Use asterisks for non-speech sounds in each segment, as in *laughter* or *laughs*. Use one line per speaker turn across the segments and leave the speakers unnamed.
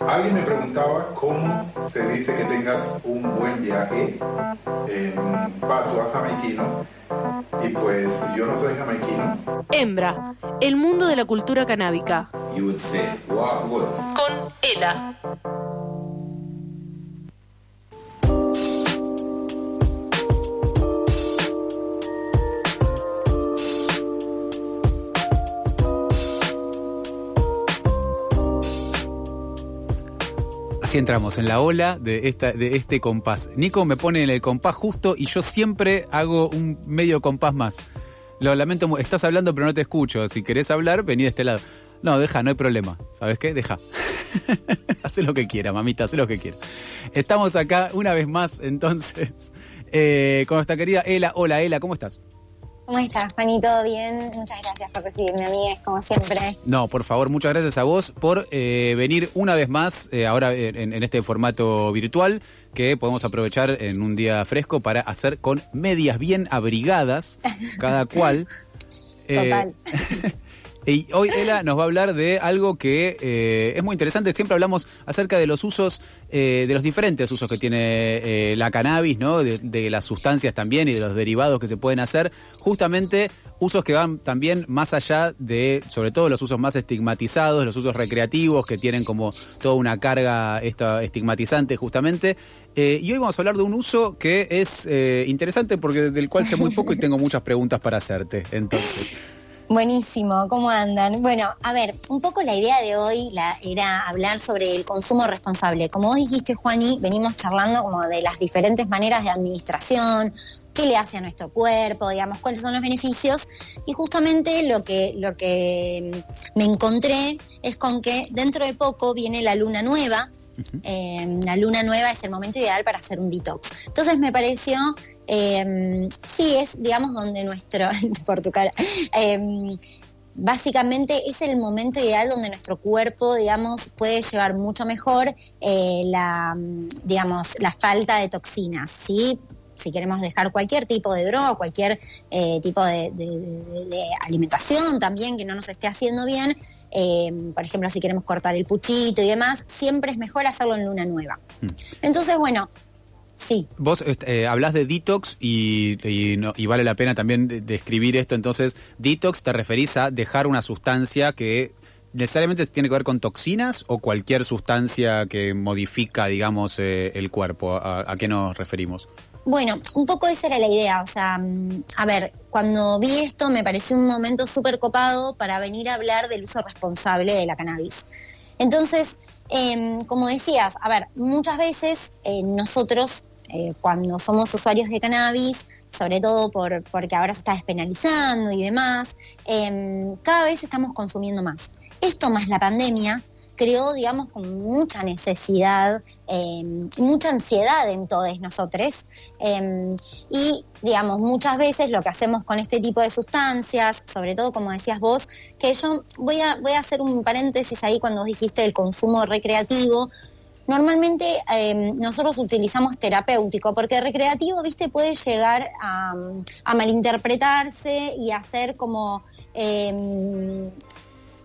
Alguien me preguntaba cómo se dice que tengas un buen viaje en patua jamaiquino. Y pues yo no soy jamaiquino.
Hembra, el mundo de la cultura canábica.
You would say, what would?
Con Ela.
Entramos en la ola de, esta, de este compás. Nico me pone en el compás justo y yo siempre hago un medio compás más. Lo lamento, estás hablando pero no te escucho. Si querés hablar, vení de este lado. No, deja, no hay problema. ¿Sabes qué? Deja. *laughs* Haz lo que quiera, mamita, haz lo que quiera. Estamos acá una vez más, entonces, eh, con nuestra querida Ela. Hola, Ela, ¿cómo estás?
¿Cómo estás, Fanny? ¿Todo bien? Muchas gracias por recibirme, amigas, como siempre.
No, por favor, muchas gracias a vos por eh, venir una vez más, eh, ahora en, en este formato virtual, que podemos aprovechar en un día fresco para hacer con medias bien abrigadas, cada cual. *laughs* Eh,
Total. *laughs*
y hoy Ela nos va a hablar de algo que eh, es muy interesante. Siempre hablamos acerca de los usos, eh, de los diferentes usos que tiene eh, la cannabis, ¿no? De, de las sustancias también y de los derivados que se pueden hacer. Justamente usos que van también más allá de, sobre todo los usos más estigmatizados, los usos recreativos que tienen como toda una carga esta, estigmatizante justamente. Y hoy vamos a hablar de un uso que es interesante porque del cual sé muy poco y tengo muchas preguntas para hacerte. Entonces.
Buenísimo, ¿cómo andan? Bueno, a ver, un poco la idea de hoy la, era hablar sobre el consumo responsable. Como vos dijiste, Juani, venimos charlando como de las diferentes maneras de administración, qué le hace a nuestro cuerpo, digamos, cuáles son los beneficios. Y justamente lo que, lo que mm, me encontré es con que dentro de poco viene la luna nueva, eh, la luna nueva es el momento ideal para hacer un detox. Entonces me pareció, eh, sí, es, digamos, donde nuestro, *laughs* por tu cara, eh, básicamente es el momento ideal donde nuestro cuerpo, digamos, puede llevar mucho mejor eh, la, digamos, la falta de toxinas, ¿sí? Si queremos dejar cualquier tipo de droga, cualquier eh, tipo de, de- de- de alimentación también que no nos esté haciendo bien, eh, por ejemplo, si queremos cortar el puchito y demás, siempre es mejor hacerlo en luna nueva. Entonces, bueno, sí,
Vos eh, hablas de detox y, y no- y vale la pena también de- describir esto. Entonces, detox te referís a dejar una sustancia que necesariamente tiene que ver con toxinas o cualquier sustancia que modifica, digamos, eh, el cuerpo. ¿A, a qué nos referimos?
Bueno, un poco esa era la idea. O sea, mm, a ver, cuando vi esto me pareció un momento súper copado para venir a hablar del uso responsable de la cannabis. Entonces, em, como decías, a ver, muchas veces eh, nosotros, eh, cuando somos usuarios de cannabis, sobre todo por, porque ahora se está despenalizando y demás, em, cada vez estamos consumiendo más. Esto más la pandemia creó, digamos, con mucha necesidad, eh, mucha ansiedad en todos nosotros. eh, y, digamos, muchas veces lo que hacemos con este tipo de sustancias, sobre todo, como decías vos, que yo voy a, voy a hacer un paréntesis ahí cuando dijiste el consumo recreativo. Normalmente eh, nosotros utilizamos terapéutico, porque recreativo, viste, puede llegar a, malinterpretarse y a ser como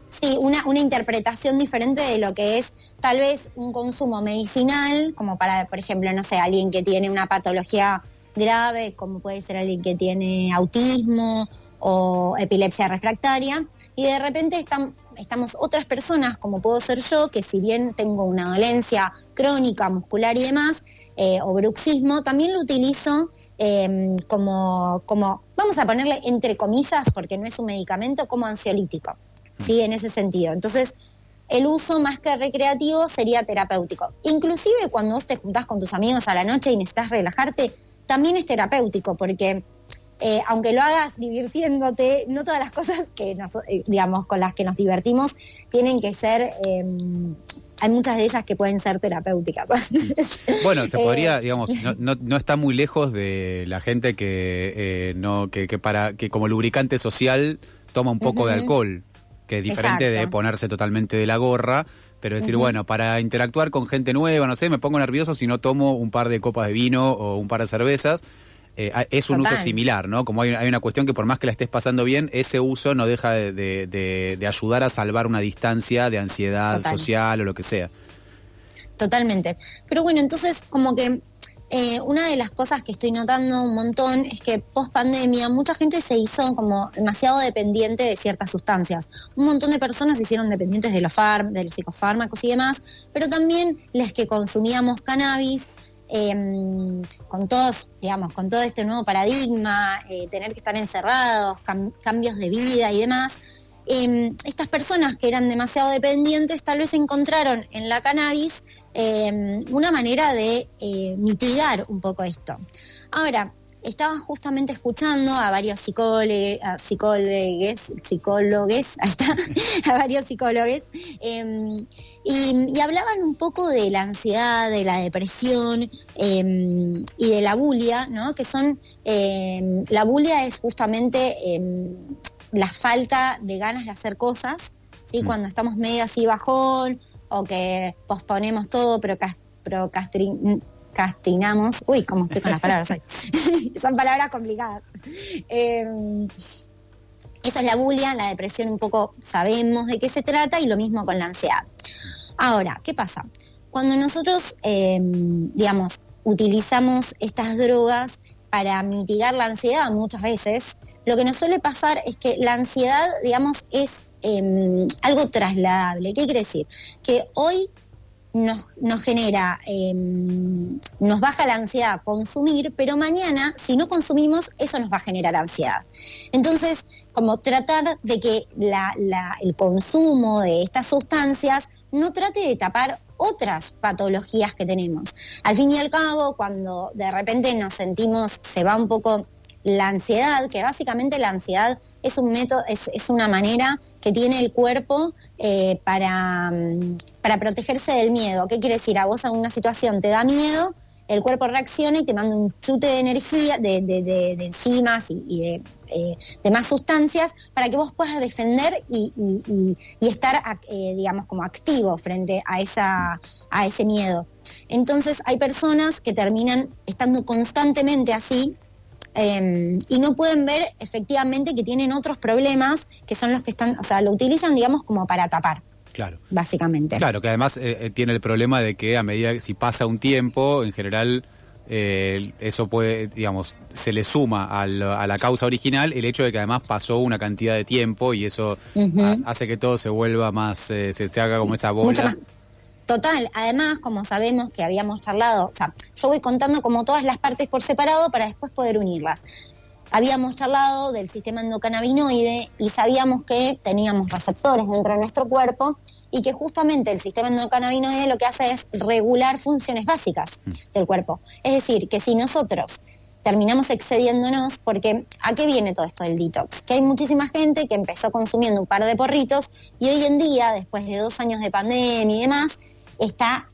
Sí, una, una interpretación diferente de lo que es tal vez un consumo medicinal, como para, por ejemplo, no sé, alguien que tiene una patología grave, como puede ser alguien que tiene autismo o epilepsia refractaria, y de repente están, estamos otras personas, como puedo ser yo, que si bien tengo una dolencia crónica, muscular y demás, eh, o bruxismo, también lo utilizo eh, como, como, vamos a ponerle entre comillas, porque no es un medicamento, como ansiolítico. ¿Sí? En ese sentido. Entonces, el uso más que recreativo sería terapéutico. Inclusive cuando vos te juntás con tus amigos a la noche y necesitas relajarte, también es terapéutico, porque eh, aunque lo hagas divirtiéndote, no todas las cosas que nos, eh, digamos, con las que nos divertimos tienen que ser, eh, hay muchas de ellas que pueden ser terapéuticas. *laughs*
Bueno, se
Eh,
podría, digamos, no, no, no está muy lejos de la gente que eh, no que, que para que como lubricante social toma un poco de alcohol, que es diferente de ponerse totalmente de la gorra, pero decir, bueno, para interactuar con gente nueva, no sé, me pongo nervioso si no tomo un par de copas de vino o un par de cervezas. eh, es un
Total.
uso similar, ¿no? Como hay, hay una cuestión que por más que la estés pasando bien, ese uso no deja de, de- de- de ayudar a salvar una distancia de ansiedad
Total.
social o lo que sea.
totalmente. Pero bueno, entonces como que eh, una de las cosas que estoy notando un montón es que post pandemia mucha gente se hizo como demasiado dependiente de ciertas sustancias. Un montón de personas se hicieron dependientes de los, farm, de los psicofármacos y demás, pero también les que consumíamos cannabis. Em, con todos, digamos, con todo este nuevo paradigma, eh, tener que estar encerrados, cambios de vida y demás, em, estas personas que eran demasiado dependientes tal vez encontraron en la cannabis Em, una manera de eh, mitigar un poco esto. Ahora, estaba justamente escuchando a varios psicólogos, psicólogos, psicólogos, ahí está, *laughs* a varios psicólogos, em, y, hablaban un poco de la ansiedad, de la depresión em, y de la bulia, ¿no? Que son, la bulia es justamente la falta de ganas de hacer cosas, ¿sí? Mm. Cuando estamos medio así bajón o que posponemos todo, procrastinamos. Uy, cómo estoy con las palabras hoy. *laughs* Son palabras complicadas. Em, eso es la bulia, la depresión un poco sabemos de qué se trata y lo mismo con la ansiedad. Ahora, ¿qué pasa? Cuando nosotros, em, digamos, utilizamos estas drogas para mitigar la ansiedad muchas veces, lo que nos suele pasar es que la ansiedad, digamos, es Em, algo trasladable. ¿Qué quiere decir? Que hoy nos, nos genera, em, nos baja la ansiedad consumir, pero mañana, si no consumimos, eso nos va a generar ansiedad. Entonces, como tratar de que el consumo de estas sustancias no trate de tapar otras patologías que tenemos. Al fin y al cabo, cuando de repente nos sentimos, se va un poco la ansiedad, que básicamente la ansiedad es un método, es, es una manera que tiene el cuerpo eh, para, mm, para protegerse del miedo. ¿Qué quiere decir? A vos en una situación te da miedo, el cuerpo reacciona y te manda un chute de energía, de, de, de, enzimas y, de, eh, de, más sustancias para que vos puedas defender y, y, y estar, eh, digamos, como activo frente a, esa, a ese miedo. Entonces hay personas que terminan estando constantemente así, Em, y no pueden ver efectivamente que tienen otros problemas que son los que están, o sea, lo utilizan, digamos, como para tapar.
Claro.
Básicamente.
Claro, que además eh, eh, tiene el problema de que a medida que si pasa un tiempo, en general eh, eso puede, digamos, se le suma a la causa original el hecho de que además pasó una cantidad de tiempo y eso hace que todo se vuelva más, se, se, haga como esa bola.
Total, además, como sabemos que habíamos charlado, o sea, yo voy contando como todas las partes por separado para después poder unirlas. Habíamos charlado del sistema endocannabinoide y sabíamos que teníamos receptores dentro de nuestro cuerpo y que justamente el sistema endocannabinoide lo que hace es regular funciones básicas mm. del cuerpo. Es decir, que si nosotros terminamos excediéndonos porque ¿a qué viene todo esto del detox? Que hay muchísima gente que empezó consumiendo un par de porritos y hoy en día, después de dos años de pandemia y demás, está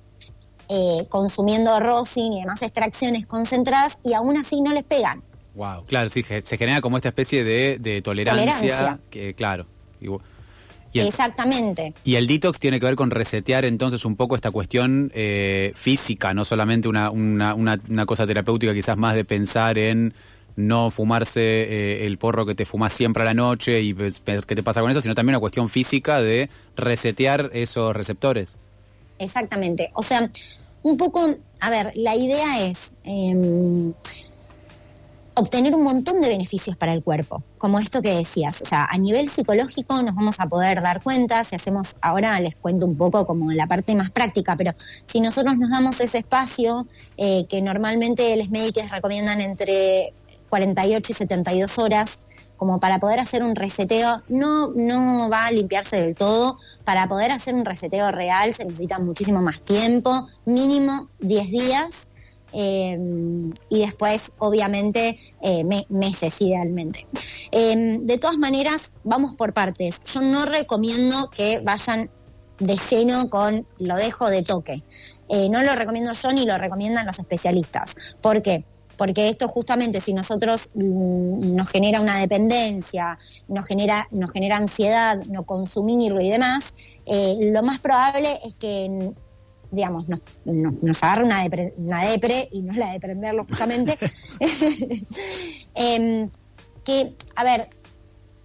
eh, consumiendo rosin y demás extracciones concentradas y aún así no les pegan.
Wow, claro, sí, se genera como esta especie de, tolerancia, que claro.
Exactamente.
Y el detox tiene que ver con resetear entonces un poco esta cuestión eh, física, no solamente una, una, una, cosa terapéutica, quizás más de pensar en no fumarse eh, el porro que te fumas siempre a la noche y ver qué te pasa con eso, sino también una cuestión física de resetear esos receptores.
Exactamente. O sea, un poco, a ver, la idea es em, obtener un montón de beneficios para el cuerpo, como esto que decías. O sea, a nivel psicológico nos vamos a poder dar cuenta, si hacemos, ahora les cuento un poco como la parte más práctica, pero si nosotros nos damos ese espacio eh, que normalmente los médicos recomiendan entre 48 y 72 horas, como para poder hacer un reseteo, no, no va a limpiarse del todo, para poder hacer un reseteo real se necesita muchísimo más tiempo, mínimo 10 días. Eh, y después, obviamente, eh, meses idealmente. Eh, de todas maneras, vamos por partes. Yo no recomiendo que vayan de lleno con lo dejo de toque. no lo recomiendo yo ni lo recomiendan los especialistas. ¿Por qué? Esto justamente si nosotros mm, nos genera una dependencia, nos genera, nos genera ansiedad, no consumirlo y demás, eh, lo más probable es que digamos, nos, nos, agarre una, depre, y no es la de prenderlo justamente. *laughs* *laughs* Em, que, a ver,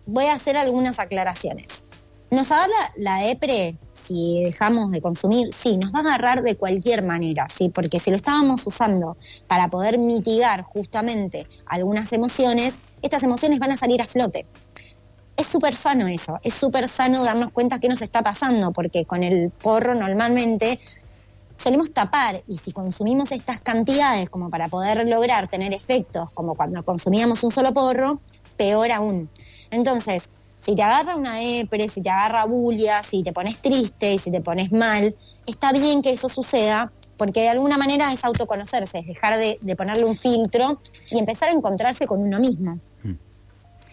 voy a hacer algunas aclaraciones. ¿Nos agarra la depre si dejamos de consumir? Sí, nos va a agarrar de cualquier manera, ¿sí? Porque si lo estábamos usando para poder mitigar justamente algunas emociones, estas emociones van a salir a flote. Es súper sano eso, es súper sano darnos cuenta qué nos está pasando, porque con el porro normalmente solemos tapar y si consumimos estas cantidades como para poder lograr tener efectos como cuando consumíamos un solo porro, peor aún. Entonces, si te agarra una depre, si te agarra bulia, si te pones triste y si te pones mal, está bien que eso suceda porque de alguna manera es autoconocerse, es dejar de, ponerle un filtro y empezar a encontrarse con uno mismo. Mm.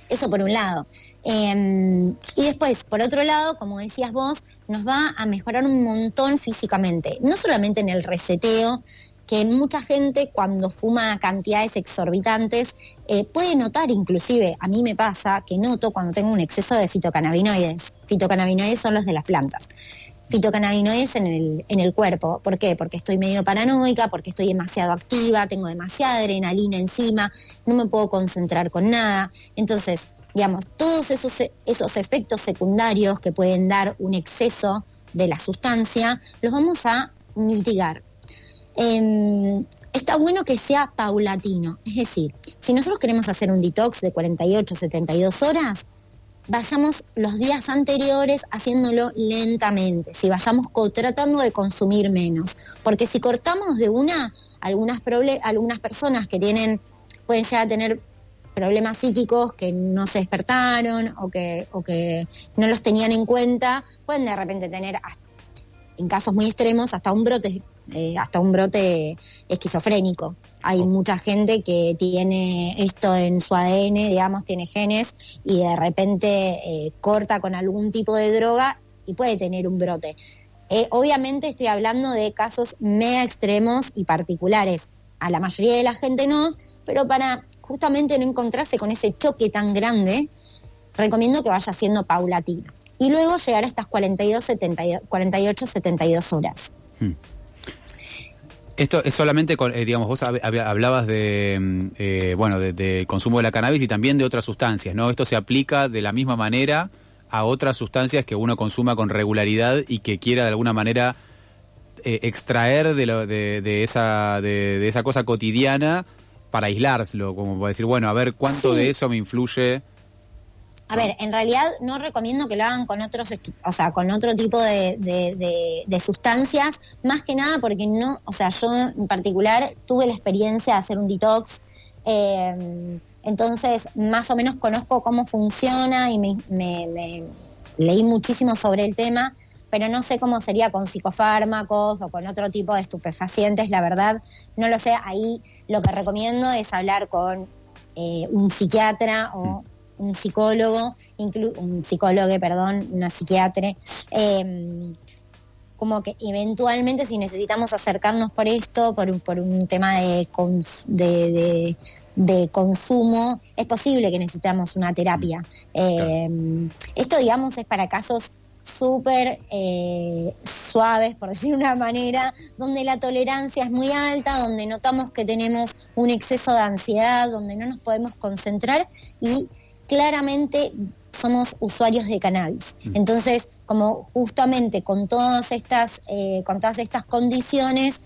Eso por un lado. Em, y después, por otro lado, como decías vos, nos va a mejorar un montón físicamente, no solamente en el reseteo, que mucha gente cuando fuma cantidades exorbitantes eh, puede notar inclusive, a mí me pasa que noto cuando tengo un exceso de fitocannabinoides. Fitocannabinoides son los de las plantas. Fitocannabinoides en el, en el cuerpo. ¿Por qué? Porque estoy medio paranoica, porque estoy demasiado activa, tengo demasiada adrenalina encima, no me puedo concentrar con nada. Entonces, digamos, todos esos, esos efectos secundarios que pueden dar un exceso de la sustancia, los vamos a mitigar. Em, está bueno que sea paulatino. Es decir, si nosotros queremos hacer un detox de 48, 72 horas, vayamos los días anteriores haciéndolo lentamente, si vayamos tratando de consumir menos. Porque si cortamos de una, algunas, algunas personas que tienen, pueden llegar a tener problemas psíquicos que no se despertaron o que, o que no los tenían en cuenta, pueden de repente tener, en casos muy extremos, hasta un brote eh, hasta un brote esquizofrénico. Hay mucha gente que tiene esto en su ADN, digamos, tiene genes y de repente eh, corta con algún tipo de droga y puede tener un brote. Eh, obviamente estoy hablando de casos mega extremos y particulares. A la mayoría de la gente no, pero para justamente no encontrarse con ese choque tan grande, recomiendo que vaya siendo paulatino. Y luego llegar a estas 42, 48, 72 horas. Hmm.
Esto es solamente, con, eh, digamos, vos hablabas de, mm, eh, bueno, del consumo de la cannabis y también de otras sustancias, ¿no? Esto se aplica de la misma manera a otras sustancias que uno consuma con regularidad y que quiera de alguna manera eh, extraer de, lo, de, esa, de, esa cosa cotidiana para aislárselo, como para decir, bueno, a ver cuánto de eso me influye
a ver, en realidad no recomiendo que lo hagan con otros, o sea, con otro tipo de, sustancias, más que nada porque no, o sea, yo en particular tuve la experiencia de hacer un detox, eh, entonces más o menos conozco cómo funciona y me, leí muchísimo sobre el tema, pero no sé cómo sería con psicofármacos o con otro tipo de estupefacientes, la verdad, no lo sé, ahí lo que recomiendo es hablar con eh, un psiquiatra o un psicólogo, un psicólogo, perdón, una psiquiatra, em, como que eventualmente si necesitamos acercarnos por esto, por, un, por un tema de, de, de, consumo, es posible que necesitamos una terapia. Em, esto, digamos, es para casos súper eh, suaves, por *laughs* decir una manera, donde la tolerancia es muy alta, donde notamos que tenemos un exceso de ansiedad, donde no nos podemos concentrar y claramente somos usuarios de cannabis. Mm. Entonces, como justamente con todas estas, eh, con todas estas condiciones,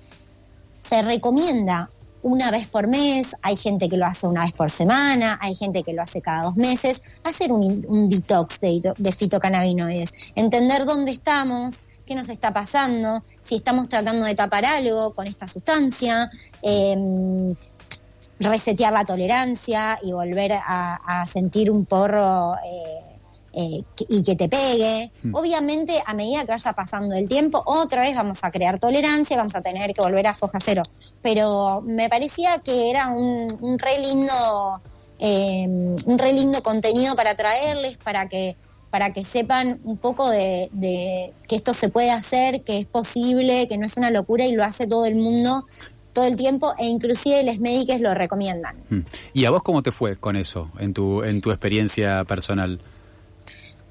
se recomienda una vez por mes, hay gente que lo hace una vez por semana, hay gente que lo hace cada dos meses, hacer un, detox de, de, fitocannabinoides, entender dónde estamos, qué nos está pasando, si estamos tratando de tapar algo con esta sustancia, eh, resetear la tolerancia y volver a, sentir un porro eh, eh, y que te pegue. Hmm. Obviamente, a medida que vaya pasando el tiempo, otra vez vamos a crear tolerancia, vamos a tener que volver a foja cero. Pero me parecía que era un, re lindo, em, un re lindo contenido para traerles, para que para que sepan un poco de, de, que esto se puede hacer, que es posible, que no es una locura y lo hace todo el mundo todo el tiempo e inclusive los médicos lo recomiendan. Hmm.
¿Y a vos cómo te fue con eso en tu, en tu experiencia personal?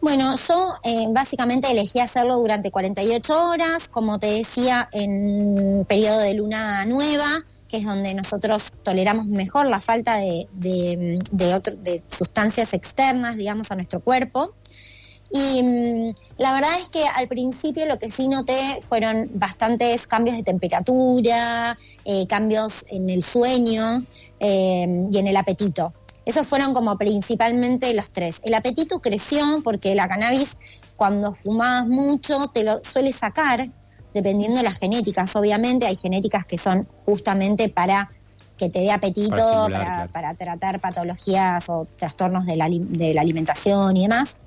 Bueno, yo eh, básicamente elegí hacerlo durante 48 horas, como te decía, en periodo de luna nueva, que es donde nosotros toleramos mejor la falta de, de, de sustancias externas, digamos, a nuestro cuerpo. Y mm, la verdad es que al principio lo que sí noté fueron bastantes cambios de temperatura, eh, cambios en el sueño eh, y en el apetito. Esos fueron como principalmente los tres. El apetito creció porque la cannabis, cuando fumas mucho, te lo suele sacar, dependiendo de las genéticas. Obviamente hay genéticas que son justamente para que te dé apetito,
Para
para,
estimular, claro.
para tratar patologías o trastornos de la, de la alimentación y demás.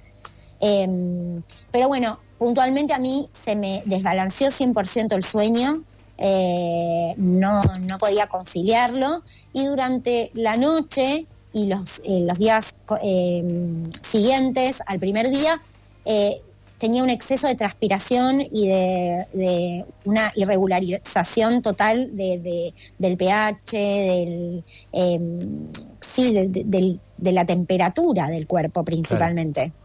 Em, pero bueno, puntualmente a mí se me desbalanceó 100% el sueño, eh, no, no podía conciliarlo y durante la noche y los, eh, los días em, siguientes al primer día eh, tenía un exceso de transpiración y de, de una irregularización total de, de- del pH, del, em, sí, de, de- del- de la temperatura del cuerpo principalmente.
Claro,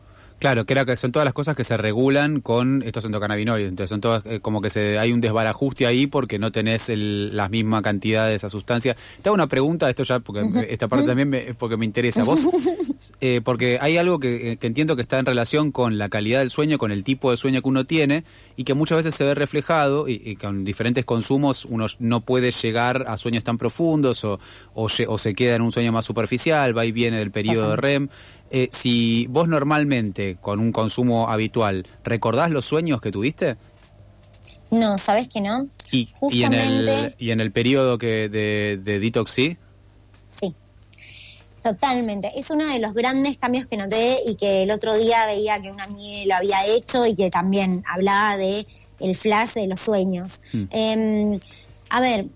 que era que son todas las cosas que se regulan con estos endocannabinoides. Entonces son todas eh, como que se hay un desbarajuste ahí porque no tenés el, la misma cantidad de esa sustancia. Te hago una pregunta, esto ya porque esta parte también me, porque me interesa. Vos, *laughs* eh, porque hay algo que, eh, que entiendo que está en relación con la calidad del sueño, con el tipo de sueño que uno tiene y que muchas veces se ve reflejado y, y con diferentes consumos uno no puede llegar a sueños tan profundos o, o, lle- o se queda en un sueño más superficial, va y viene del periodo de REM. Eh, si vos normalmente, con un consumo habitual, ¿recordás los sueños que tuviste?
No, ¿sabes que no?
Y, y en, el,
Justamente-
y en el periodo que de, de detox, sí.
Sí, totalmente. Es uno de los grandes cambios que noté y que el otro día veía que una amiga lo había hecho y que también hablaba de el flash de los sueños.
Mm.
Eh, a ver,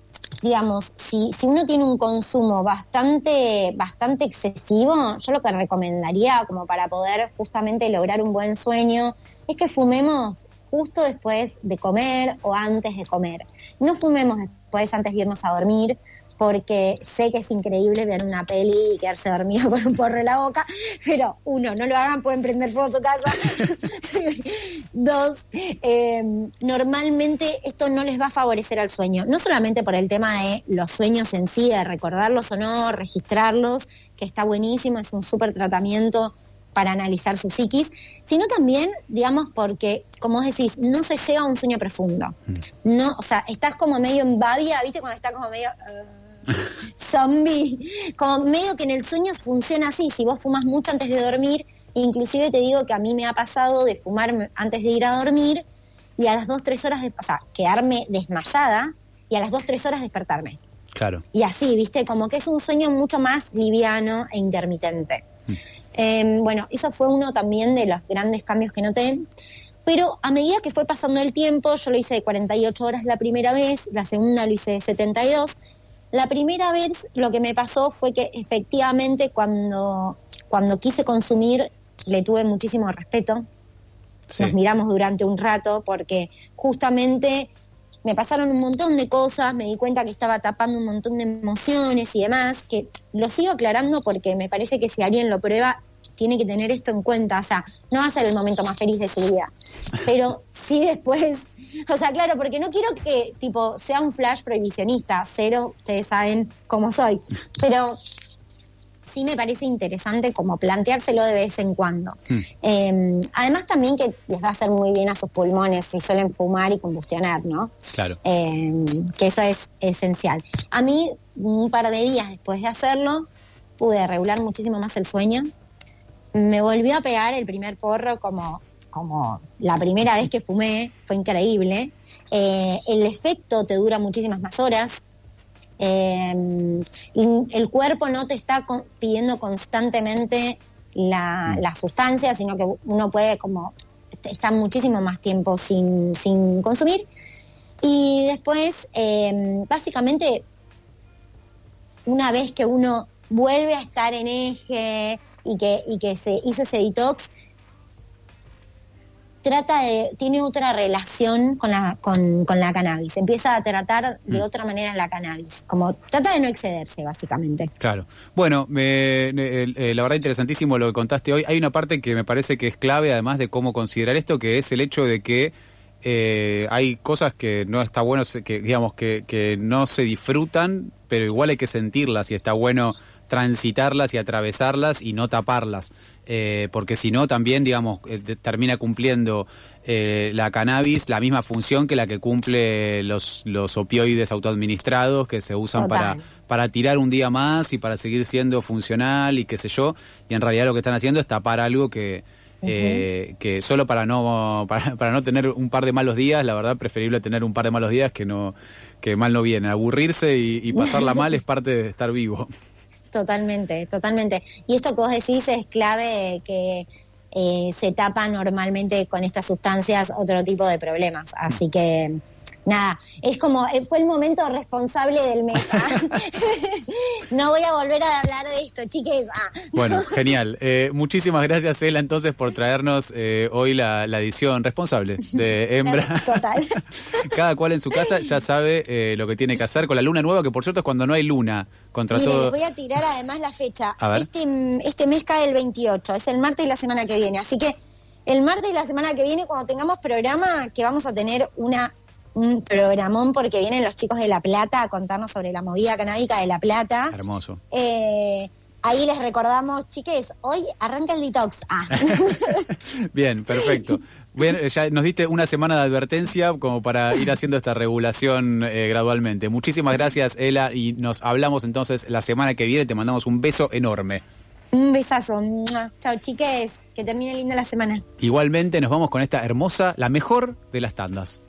digamos, si, si uno tiene un consumo bastante, bastante excesivo, yo lo que recomendaría como para poder justamente lograr un buen sueño es que fumemos justo después de comer o antes de comer. No fumemos después antes de irnos a dormir, porque sé que es increíble ver una peli y quedarse dormido *laughs* con un porro en la boca, pero uno, no lo hagan, pueden prender fuego a su casa. *laughs* Dos, eh, normalmente esto no les va a favorecer al sueño, no solamente por el tema de los sueños en sí, de recordarlos o no, registrarlos, que está buenísimo, es un súper tratamiento para analizar su psiquis, sino también, digamos, porque, como vos decís, no se llega a un sueño profundo. No, o sea, estás como medio en babia, ¿viste? Cuando está como medio *laughs* zombie, como medio que en el sueño funciona así, si vos fumas mucho antes de dormir, inclusive te digo que a mí me ha pasado de fumar antes de ir a dormir y a las dos, tres horas, de, o sea, quedarme desmayada y a las dos, tres horas despertarme.
Claro.
Y así, ¿viste? Como que es un sueño mucho más liviano e intermitente. Eh, bueno, eso fue uno también de los grandes cambios que noté. Pero a medida que fue pasando el tiempo, yo lo hice de 48 horas la primera vez, la segunda lo hice de 72. La primera vez lo que me pasó fue que efectivamente cuando, cuando quise consumir le tuve muchísimo respeto.
Sí.
Nos miramos durante un rato porque justamente me pasaron un montón de cosas, me di cuenta que estaba tapando un montón de emociones y demás, que lo sigo aclarando porque me parece que si alguien lo prueba, tiene que tener esto en cuenta. O sea, no va a ser el momento más feliz de su vida. Pero sí después, *laughs* o sea, claro, porque no quiero que tipo sea un flash prohibicionista, cero, ustedes saben cómo soy. Pero sí me parece interesante como planteárselo de vez en cuando. Eh, además también que les va a hacer muy bien a sus pulmones si suelen fumar y combustionar, ¿no?
Claro.
Eh, que eso es esencial. A mí, un par de días después de hacerlo, pude regular muchísimo más el sueño. Me volvió a pegar el primer porro como, como la primera vez que fumé, fue increíble. Eh, el efecto te dura muchísimas más horas. Eh, el cuerpo no te está pidiendo constantemente la, la sustancia, sino que uno puede como estar muchísimo más tiempo sin, sin consumir. Y después, eh, básicamente, una vez que uno vuelve a estar en eje y que, y que se hizo ese detox, trata de, tiene otra relación con la, con, con la cannabis. Empieza a tratar de otra manera la cannabis. Como trata de no excederse, básicamente.
Claro. Bueno, me- eh, eh, la verdad interesantísimo lo que contaste hoy. Hay una parte que me parece que es clave, además de cómo considerar esto, que es el hecho de que eh, hay cosas que no está bueno, se- que digamos que, que no se disfrutan, pero igual hay que sentirlas y está bueno transitarlas y atravesarlas y no taparlas. Eh, porque si no, también, digamos, eh, termina cumpliendo eh, la cannabis la misma función que la que cumple los, los opioides autoadministrados que se usan para,
Total.
para tirar un día más y para seguir siendo funcional y qué sé yo. Y en realidad lo que están haciendo es tapar algo que, eh, que solo para no, para, para no tener un par de malos días, la verdad preferible tener un par de malos días que no que mal no viene. Aburrirse y, y pasarla mal es *laughs* parte de estar vivo.
Totalmente, totalmente. Y esto que vos decís es clave que eh, se tapa normalmente con estas sustancias otro tipo de problemas. Así que, nada, es como, eh, fue el momento responsable del mes. ¿ah? *laughs* no voy a volver a hablar de esto, chiques. Ah.
Bueno, *laughs* genial. Eh, muchísimas gracias, Ela, entonces, por traernos eh, hoy la, la edición responsable de *laughs* Hembra.
Total.
Cada cual en su casa ya sabe eh, lo que tiene que hacer con la luna nueva, que por cierto es cuando no hay luna. Contra
Mire,
todo.
les voy a tirar además la fecha. Este, este mes cae el 28, es el martes y la semana que viene. Así que el martes y la semana que viene, cuando tengamos programa, que vamos a tener una un programón porque vienen los chicos de La Plata a contarnos sobre la movida canábica de La Plata.
Hermoso.
Eh, ahí les recordamos, chiques, hoy arranca el detox. Ah. *laughs*
Bien, perfecto. Bien, ya nos diste una semana de advertencia como para ir haciendo esta regulación eh, gradualmente. Muchísimas gracias, Ela, y nos hablamos entonces la semana que viene. Te mandamos un beso enorme.
Un besazo. Chao, chiques. Que termine linda la semana.
Igualmente nos vamos con esta hermosa, la mejor de las tandas.